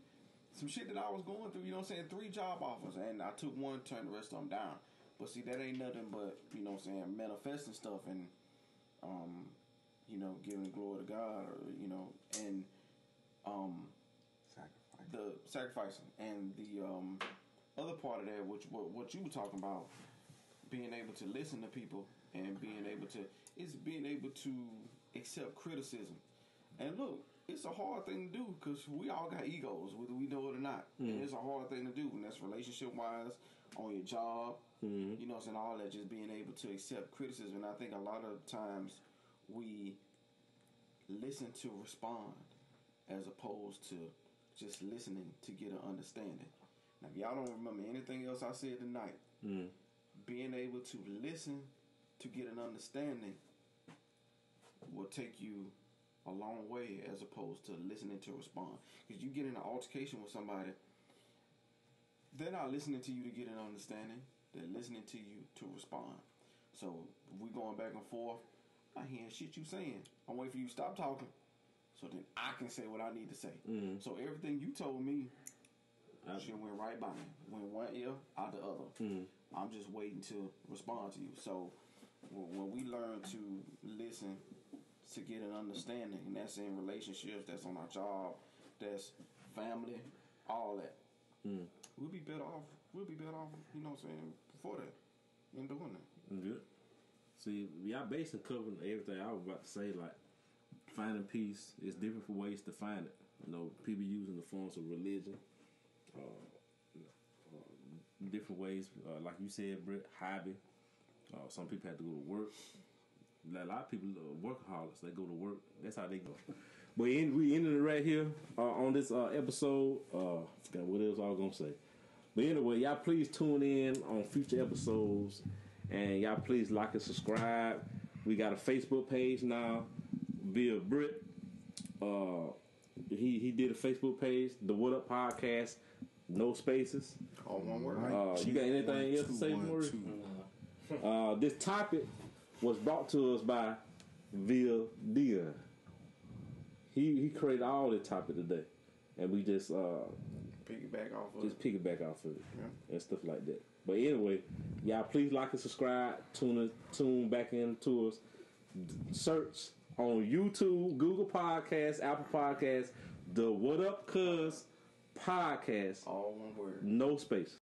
some shit that I was going through. You know what I'm saying? Three job offers, and I took one, turned the rest of them down. But see, that ain't nothing but you know what I'm saying, manifesting stuff and um, you know, giving glory to God, or you know, and um, Sacrifice. the sacrificing and the um, other part of that, which what, what you were talking about, being able to listen to people and being able to is being able to accept criticism. And look, it's a hard thing to do because we all got egos, whether we know it or not. And it's a hard thing to do, and that's relationship wise, on your job, you know, I'm all that. Just being able to accept criticism. And I think a lot of times we listen to respond as opposed to just listening to get an understanding. Now, if y'all don't remember anything else I said tonight, Mm. being able to listen to get an understanding will take you a long way as opposed to listening to respond. Because you get in an altercation with somebody, they're not listening to you to get an understanding. They're listening to you to respond. So if we going back and forth, I hear shit you saying. I'm waiting for you to stop talking, so then I can say what I need to say. Mm. So everything you told me, I- shit went right by me. Went one ear out the other. Mm. I'm just waiting to respond to you. So when when we learn to listen to get an understanding, and that's in relationships, that's on our job, that's family, all that, Mm. we'll be better off. We'll be better off, you know what I'm saying, before that, in doing that. Good. See, y'all basically covering everything I was about to say. Like finding peace is different for ways to find it. You know, people using the forms of religion, uh, uh, different ways. Uh, like you said, Britt, hobby. Uh, some people have to go to work. A lot of people are workaholics. They go to work. That's how they go. But in, we ended it right here uh, on this uh, episode. Uh, forgot what else I was gonna say. But anyway, y'all please tune in on future episodes, and y'all please like and subscribe. We got a Facebook page now via Britt. Uh, he he did a Facebook page, the What Up Podcast, no spaces. All one word. Uh, you got anything else to say, Maury? Uh, this topic was brought to us by Vil Dia. He he created all the topic today, and we just uh, Piggyback off of just piggyback off of it Yeah. and stuff like that. But anyway, y'all please like and subscribe. Tune in, tune back into us. D- Search on YouTube, Google Podcasts, Apple Podcasts, the What Up Cuz podcast. all one word. No space.